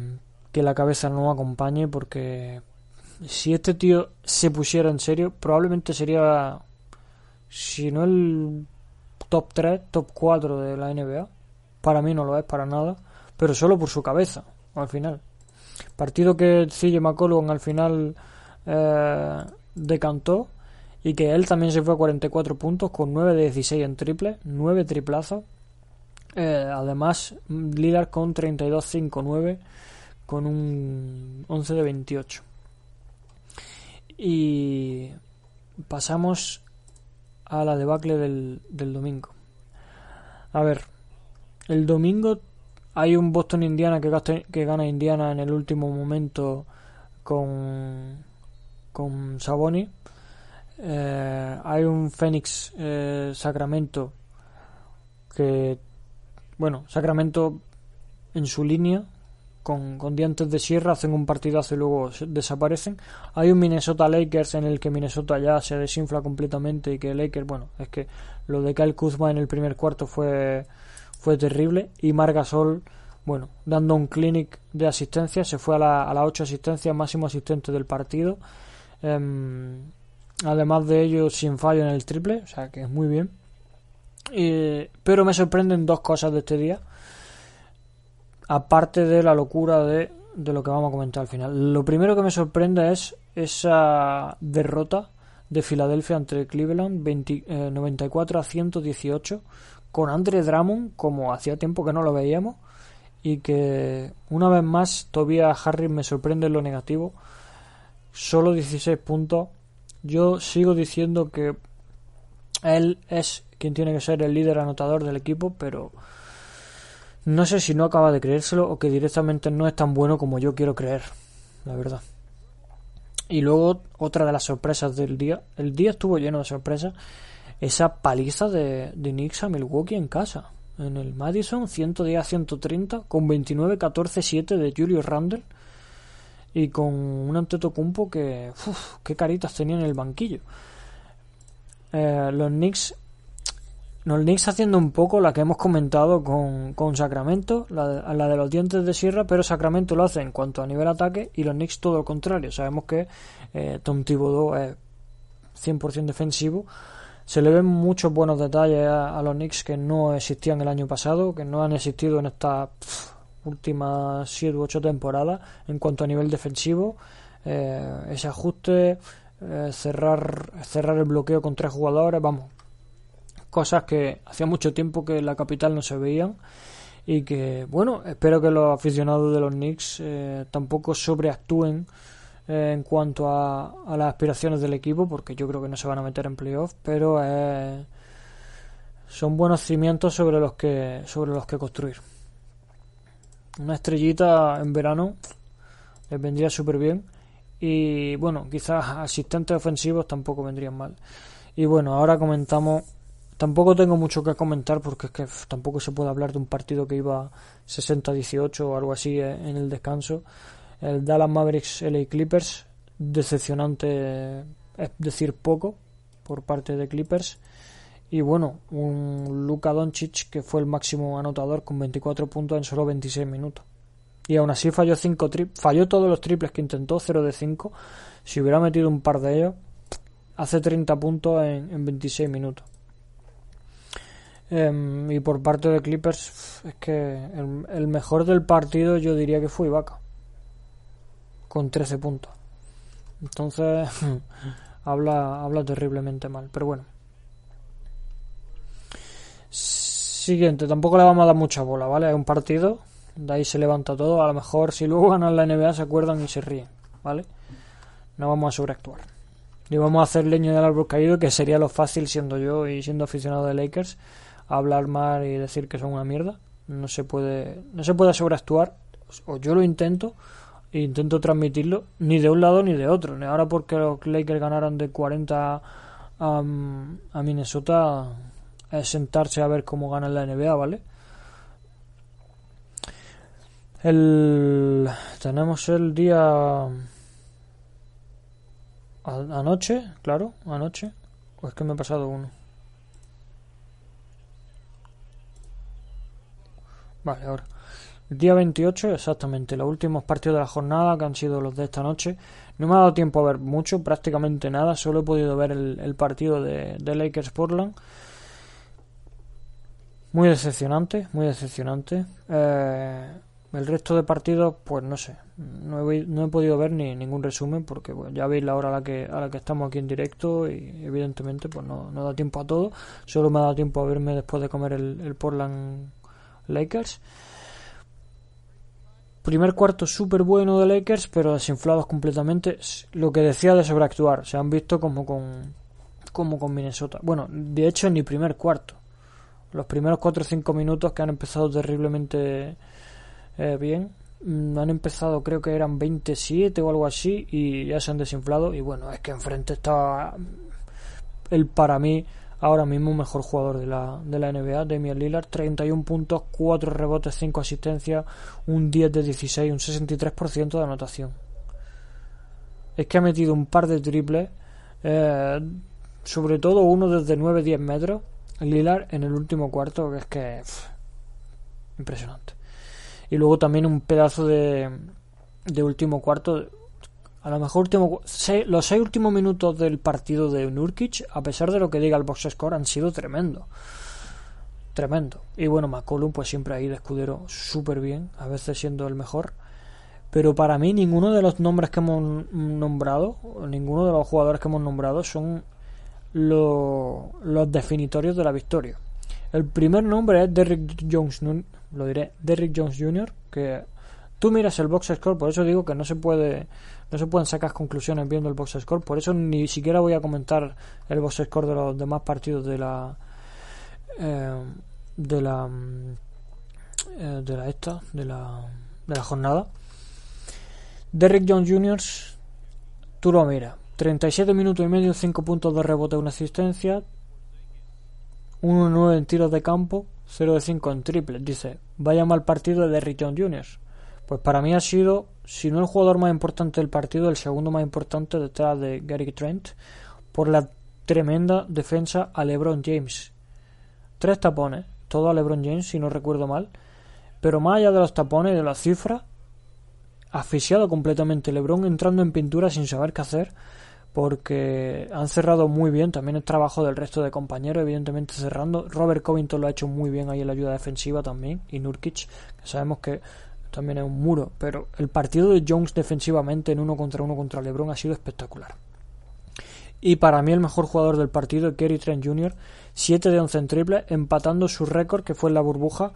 que la cabeza no acompañe, porque si este tío se pusiera en serio, probablemente sería, si no el top 3, top 4 de la NBA. Para mí no lo es para nada, pero solo por su cabeza, al final. Partido que CJ McCollum al final eh, decantó y que él también se fue a 44 puntos con 9 de 16 en triple, 9 triplazos. Eh, además, Lillard con 32-5-9 con un 11 de 28. Y pasamos a la debacle del, del domingo. A ver, el domingo hay un Boston Indiana que, que gana Indiana en el último momento con, con Saboni. Eh, hay un Phoenix eh, Sacramento que, bueno, Sacramento en su línea con, con, dientes de sierra hacen un partidazo y luego desaparecen. Hay un Minnesota Lakers en el que Minnesota ya se desinfla completamente y que Lakers, bueno, es que lo de Kyle Kuzma en el primer cuarto fue fue terrible y Margasol, bueno, dando un clinic de asistencia, se fue a la, a 8 asistencias, máximo asistente del partido. Em, además de ello, sin fallo en el triple, o sea que es muy bien. Pero me sorprenden dos cosas de este día, aparte de la locura de, de lo que vamos a comentar al final. Lo primero que me sorprende es esa derrota de Filadelfia ante Cleveland 94 eh, a 118 con Andre Drummond como hacía tiempo que no lo veíamos y que una vez más Tobias Harris me sorprende en lo negativo. Solo 16 puntos. Yo sigo diciendo que él es quien tiene que ser el líder anotador del equipo pero no sé si no acaba de creérselo o que directamente no es tan bueno como yo quiero creer la verdad y luego otra de las sorpresas del día el día estuvo lleno de sorpresas esa paliza de, de Knicks a Milwaukee en casa. En el Madison, 110 a 130, con 29-14-7 de Julius Randle y con un Antetokounmpo que, uf, qué caritas tenía en el banquillo. Eh, los Knicks los Knicks haciendo un poco la que hemos comentado con, con Sacramento, la, la, de los dientes de sierra, pero Sacramento lo hace en cuanto a nivel ataque y los Knicks todo lo contrario. Sabemos que eh, Tom Thibodeau es 100% defensivo, se le ven muchos buenos detalles a, los Knicks que no existían el año pasado, que no han existido en estas últimas 7 u 8 temporadas en cuanto a nivel defensivo. Eh, ese ajuste, eh, cerrar, cerrar el bloqueo con tres jugadores, vamos, cosas que hacía mucho tiempo que en la capital no se veían y que, bueno, espero que los aficionados de los Knicks eh, tampoco sobreactúen eh, en cuanto a, las aspiraciones del equipo, porque yo creo que no se van a meter en playoff, pero son buenos cimientos sobre los que sobre los que construir. Una estrellita en verano les vendría súper bien y bueno, quizás asistentes ofensivos tampoco vendrían mal. Y bueno, ahora comentamos Tampoco tengo mucho que comentar porque es que tampoco se puede hablar de un partido que iba 60-18 o algo así eh, en el descanso el Dallas Mavericks LA Clippers decepcionante, es decir, poco por parte de Clippers. Y bueno, un Luka Doncic que fue el máximo anotador con 24 puntos en solo 26 minutos. Y aún así falló cinco falló todos los triples que intentó, 0 de 5. Si hubiera metido un par de ellos, hace 30 puntos en, 26 minutos. Em, y por parte de Clippers, es que el, mejor del partido yo diría que fue Ibaka. Con 13 puntos. Entonces, habla, habla terriblemente mal. Pero bueno. Siguiente, tampoco le vamos a dar mucha bola, ¿vale? Es un partido, de ahí se levanta todo. A lo mejor si luego ganan la NBA se acuerdan y se ríen, ¿vale? No vamos a sobreactuar. Y vamos a hacer leño del árbol caído, que sería lo fácil siendo yo y siendo aficionado de Lakers, hablar mal y decir que son una mierda. No se puede, no se puede sobreactuar, o yo lo intento, e intento transmitirlo, ni de un lado ni de otro. Ahora porque los Lakers ganaron de 40 a, a Minnesota, es sentarse a ver cómo ganan la NBA, ¿vale? El, tenemos el día anoche, claro, anoche. O es que me he pasado uno. Vale, ahora. El día 28, exactamente, los últimos partidos de la jornada que han sido los de esta noche. No me ha dado tiempo a ver mucho, prácticamente nada. Solo he podido ver el, partido de, de Lakers Portland. Muy decepcionante, muy decepcionante. Eh, el resto de partidos, pues no sé, no he, no he podido ver ni ningún resumen porque ya veis la hora a la que a la que estamos aquí en directo y evidentemente pues no, da tiempo a todo. Solo me ha dado tiempo a verme después de comer el, el Portland Lakers. Primer cuarto súper bueno de Lakers, pero desinflados completamente. Lo que decía de sobreactuar, se han visto como con como con Minnesota. Bueno, de hecho ni primer cuarto. Los primeros 4 o 5 minutos que han empezado terriblemente eh, bien. Mm, han empezado, creo que eran 27 o algo así, y ya se han desinflado. Y bueno, es que enfrente está el para mí ahora mismo mejor jugador de la, de la NBA, Damian Lillard, 31 puntos, 4 rebotes, 5 asistencias, un 10 de 16, un 63% de anotación. Es que ha metido un par de triples, eh, sobre todo uno desde 9-10 metros, Lillard en el último cuarto, que es que... impresionante y luego también un pedazo de, de último cuarto. A lo mejor último, los seis últimos minutos del partido de Nurkic, a pesar de lo que diga el box score, han sido tremendo. Tremendo. Y bueno, McCollum, pues siempre ahí de escudero súper bien, a veces siendo el mejor. Pero para mí, ninguno de los nombres que hemos nombrado, ninguno de los jugadores que hemos nombrado, son los definitorios de la victoria. El primer nombre es Derrick Jones, lo diré, Derrick Jones Jr., que tú miras el box score, por eso digo que no se puede no se pueden sacar conclusiones viendo el box score, por eso ni siquiera voy a comentar el box score de los demás partidos de la eh, de la eh, de la esta, de la de la jornada. Derrick Jones Jr. tú lo miras, 37 minutos y medio, 5 puntos de rebote, una asistencia, 1-9 en tiros de campo, 0 de 5 en triple. Dice, vaya mal partido de John Jr. Pues para mí ha sido, si no el jugador más importante del partido, el segundo más importante detrás de Gary Trent, por la tremenda defensa a LeBron James. Tres tapones, todo a LeBron James, si no recuerdo mal. Pero más allá de los tapones y de las cifras, asfixiado completamente LeBron entrando en pintura sin saber qué hacer porque han cerrado muy bien, también el trabajo del resto de compañeros, evidentemente cerrando. Robert Covington lo ha hecho muy bien ahí en la ayuda defensiva también, y Nurkic, que sabemos que también es un muro, pero el partido de Jones defensivamente en uno contra uno contra LeBron ha sido espectacular. Y para mí el mejor jugador del partido, Kerry Trent Jr., 7 de 11 en triple, empatando su récord que fue en la burbuja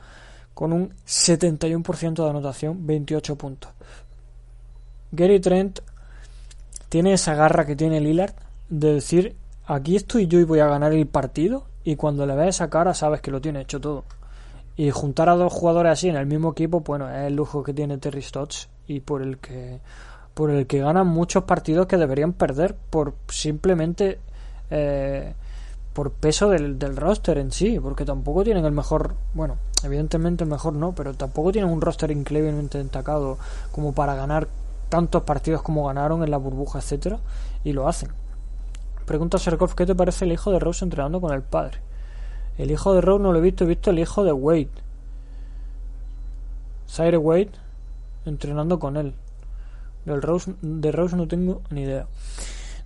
con un 71% de anotación, 28 puntos. Gary Trent tiene esa garra que tiene Lillard de decir, aquí estoy yo y voy a ganar el partido, y cuando le ves esa cara sabes que lo tiene hecho todo. Y juntar a dos jugadores así en el mismo equipo, bueno, es el lujo que tiene Terry Stotts y por el que por el que ganan muchos partidos que deberían perder por simplemente eh, por peso del, del, roster en sí, porque tampoco tienen el mejor, bueno, evidentemente el mejor no, pero tampoco tienen un roster increíblemente destacado como para ganar tantos partidos como ganaron en la burbuja, etcétera, y lo hacen. Pregunta Serkov, ¿qué te parece el hijo de Rose entrenando con el padre? El hijo de Rose no lo he visto, he visto el hijo de Wade. Zaire Wade entrenando con él. Del Rose, de Rose no tengo ni idea.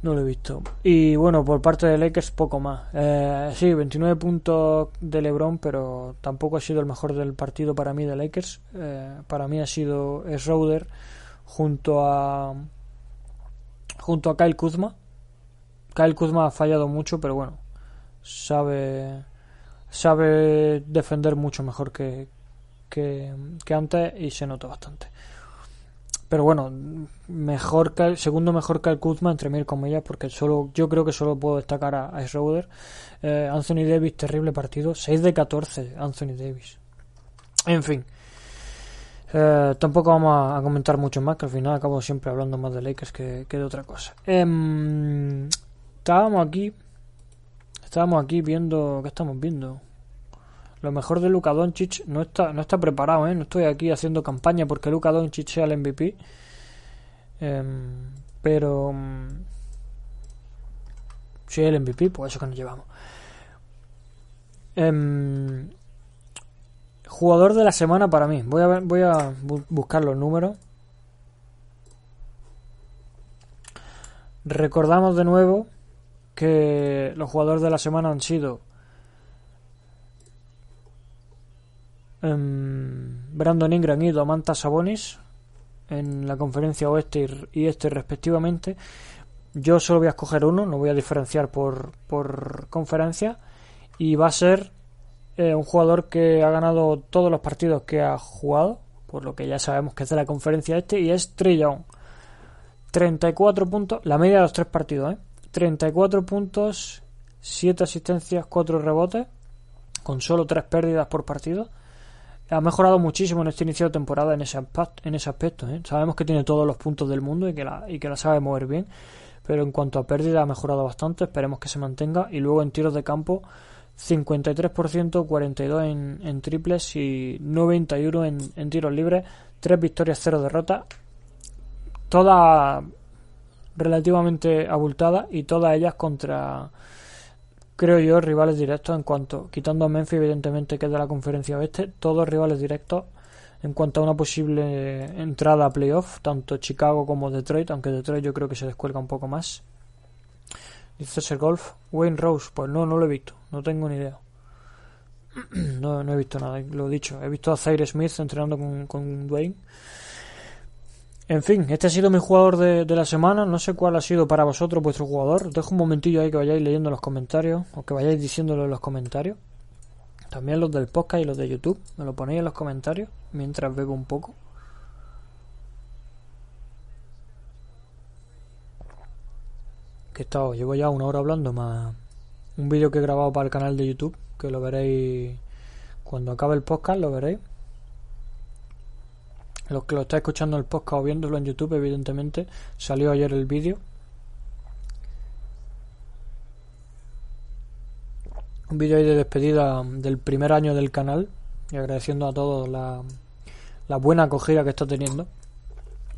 No lo he visto. Y bueno, por parte de Lakers poco más. Eh, sí, 29 puntos de LeBron, pero tampoco ha sido el mejor del partido para mí de Lakers. Eh, para mí ha sido Schroeder junto a junto a Kyle Kuzma. Kyle Kuzma ha fallado mucho, pero bueno, sabe sabe defender mucho mejor que, que, que antes y se nota bastante pero bueno, mejor que segundo mejor que el Kuzma, entre mil comillas, porque solo yo creo que solo puedo destacar a, a Schroeder. Eh, Anthony Davis, terrible partido, 6 de 14, Anthony Davis. En fin, eh, tampoco vamos a, comentar mucho más, que al final acabo siempre hablando más de Lakers que, de otra cosa. Eh, estábamos aquí, estábamos aquí viendo, ¿qué estamos viendo? Lo mejor de Luka Doncic no está, no está preparado, ¿eh? No estoy aquí haciendo campaña porque Luka Doncic sea el MVP. Em, pero... Mm, si es el MVP, pues eso que nos llevamos. Jugador de la semana para mí. Voy a, ver, voy a buscar los números. Recordamos de nuevo que los jugadores de la semana han sido Em, Brandon Ingram y Domantas Sabonis en la conferencia oeste y este respectivamente. Yo solo voy a escoger uno, no voy a diferenciar por, por conferencia. Y va a ser un jugador que ha ganado todos los partidos que ha jugado, por lo que ya sabemos que es de la conferencia este, y es Trey 34 puntos, la media de los tres partidos, ¿eh? 34 puntos, 7 asistencias, 4 rebotes, con solo 3 pérdidas por partido ha mejorado muchísimo en este inicio de temporada en ese, en ese aspecto. ¿eh? Sabemos que tiene todos los puntos del mundo y que, la, y que la sabe mover bien, pero en cuanto a pérdida ha mejorado bastante. Esperemos que se mantenga. Y luego en tiros de campo, 53%, 42 en, en triples y 91 en, en tiros libres. 3 victorias, 0 derrotas. Todas relativamente abultadas y todas ellas contra creo yo, rivales directos en cuanto, quitando a Memphis, evidentemente, que es de la conferencia oeste, todos rivales directos en cuanto a una posible entrada a playoff, tanto Chicago como Detroit, aunque Detroit yo creo que se descuelga un poco más. Dice Ser Golf, Wayne Rose, pues no, no lo he visto, no tengo ni idea. no, no he visto nada, lo he dicho. He visto a Zaire Smith entrenando con, con Dwayne en fin, este ha sido mi jugador de, la semana. No sé cuál ha sido para vosotros vuestro jugador. Dejo un momentillo ahí que vayáis leyendo los comentarios o que vayáis diciéndolo en los comentarios. También los del podcast y los de YouTube. Me lo ponéis en los comentarios mientras bebo un poco. Que estado, llevo ya una hora hablando más un vídeo que he grabado para el canal de YouTube. Que lo veréis cuando acabe el podcast, lo veréis. Los que lo estáis escuchando el podcast o viéndolo en YouTube, evidentemente, salió ayer el vídeo. Un vídeo de despedida del primer año del canal y agradeciendo a todos la, la buena acogida que está teniendo.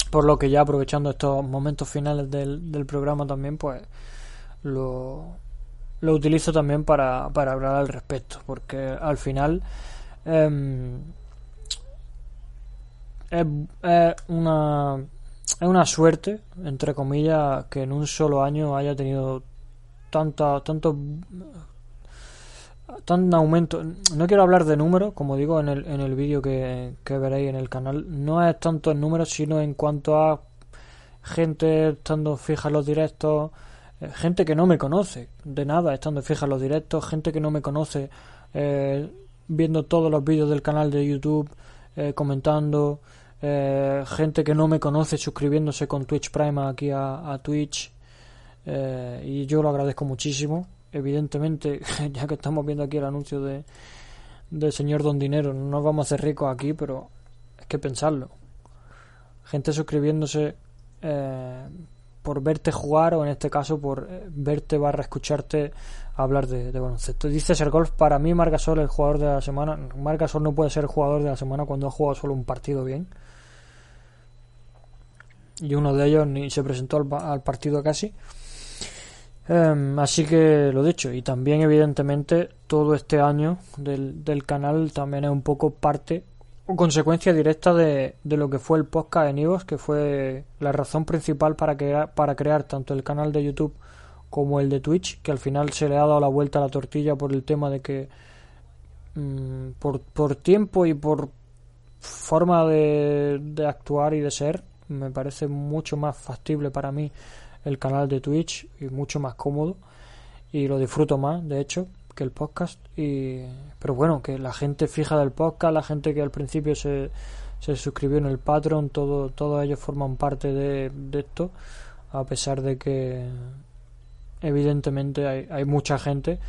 Por lo que ya aprovechando estos momentos finales del, del programa también, pues lo, lo utilizo también para, para hablar al respecto. Porque al final eh, es, una es una suerte entre comillas que en un solo año haya tenido tanta tanto tan aumento no quiero hablar de números como digo en el, en el vídeo que, que veréis en el canal no es tanto en números sino en cuanto a gente estando fija en los directos eh, gente que no me conoce de nada estando fija en los directos gente que no me conoce eh, viendo todos los vídeos del canal de YouTube eh, comentando, gente que no me conoce suscribiéndose con Twitch Prime aquí a, Twitch y yo lo agradezco muchísimo. Evidentemente, ya que estamos viendo aquí el anuncio de del señor Don Dinero, no nos vamos a hacer ricos aquí, pero es que pensarlo. Gente suscribiéndose por verte jugar o en este caso por verte barra escucharte hablar de, baloncesto. Dice Ser Golf, para mí Margasol el jugador de la semana. Margasol no puede ser jugador de la semana cuando ha jugado solo un partido bien. y uno de ellos ni se presentó al, partido casi. Em, así que lo dicho, y también evidentemente todo este año del, del canal también es un poco parte o consecuencia directa de, de lo que fue el podcast en Ivos, que fue la razón principal para, crear, para crear tanto el canal de YouTube como el de Twitch, que al final se le ha dado la vuelta a la tortilla por el tema de que mm, por, por tiempo y por forma de, de actuar y de ser, me parece mucho más factible para mí el canal de Twitch y mucho más cómodo y lo disfruto más, de hecho que el podcast. Y, pero bueno, que la gente fija del podcast, la gente que al principio se, se suscribió en el Patreon, todo, todos ellos forman parte de, esto, a pesar de que evidentemente hay, hay mucha gente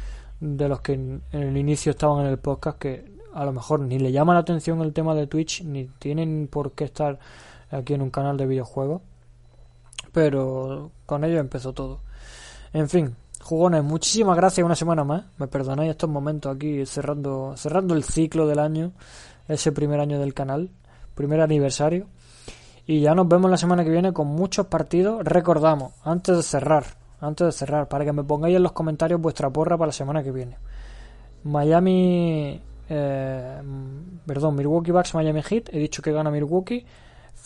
de los que en, el inicio estaban en el podcast que a lo mejor ni le llama la atención el tema de Twitch, ni tienen por qué estar aquí en un canal de videojuegos. Pero con ello empezó todo. En fin, Jugones, muchísimas gracias una semana más. Me perdonáis estos momentos aquí cerrando, cerrando el ciclo del año, ese primer año del canal, primer aniversario. Y ya nos vemos la semana que viene con muchos partidos. Recordamos, antes de cerrar, antes de cerrar, para que me pongáis en los comentarios vuestra porra para la semana que viene. Miami, eh, perdón, Milwaukee Bucks, Miami Heat. He dicho que gana Milwaukee.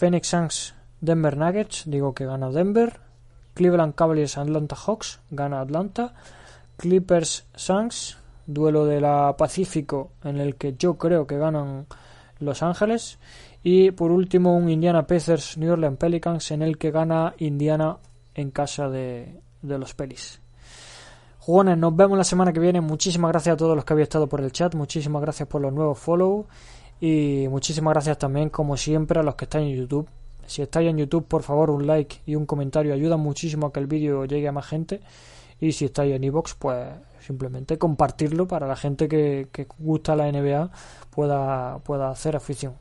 Phoenix Suns, Denver Nuggets. Digo que gana Denver. Cleveland Cavaliers Atlanta Hawks, gana Atlanta. Clippers Suns, duelo de la Pacífico en el que yo creo que ganan Los Ángeles. Y por último un Indiana Pacers New Orleans Pelicans en el que gana Indiana en casa de, de los Pelis. Jugones, nos vemos la semana que viene. Muchísimas gracias a todos los que habéis estado por el chat. Muchísimas gracias por los nuevos follow. Y muchísimas gracias también, como siempre, a los que están en YouTube. Si estáis en YouTube, por favor, un like y un comentario ayuda muchísimo a que el vídeo llegue a más gente. Y si estáis en iVoox, pues simplemente compartirlo para la gente que, que gusta la NBA pueda, pueda hacer afición.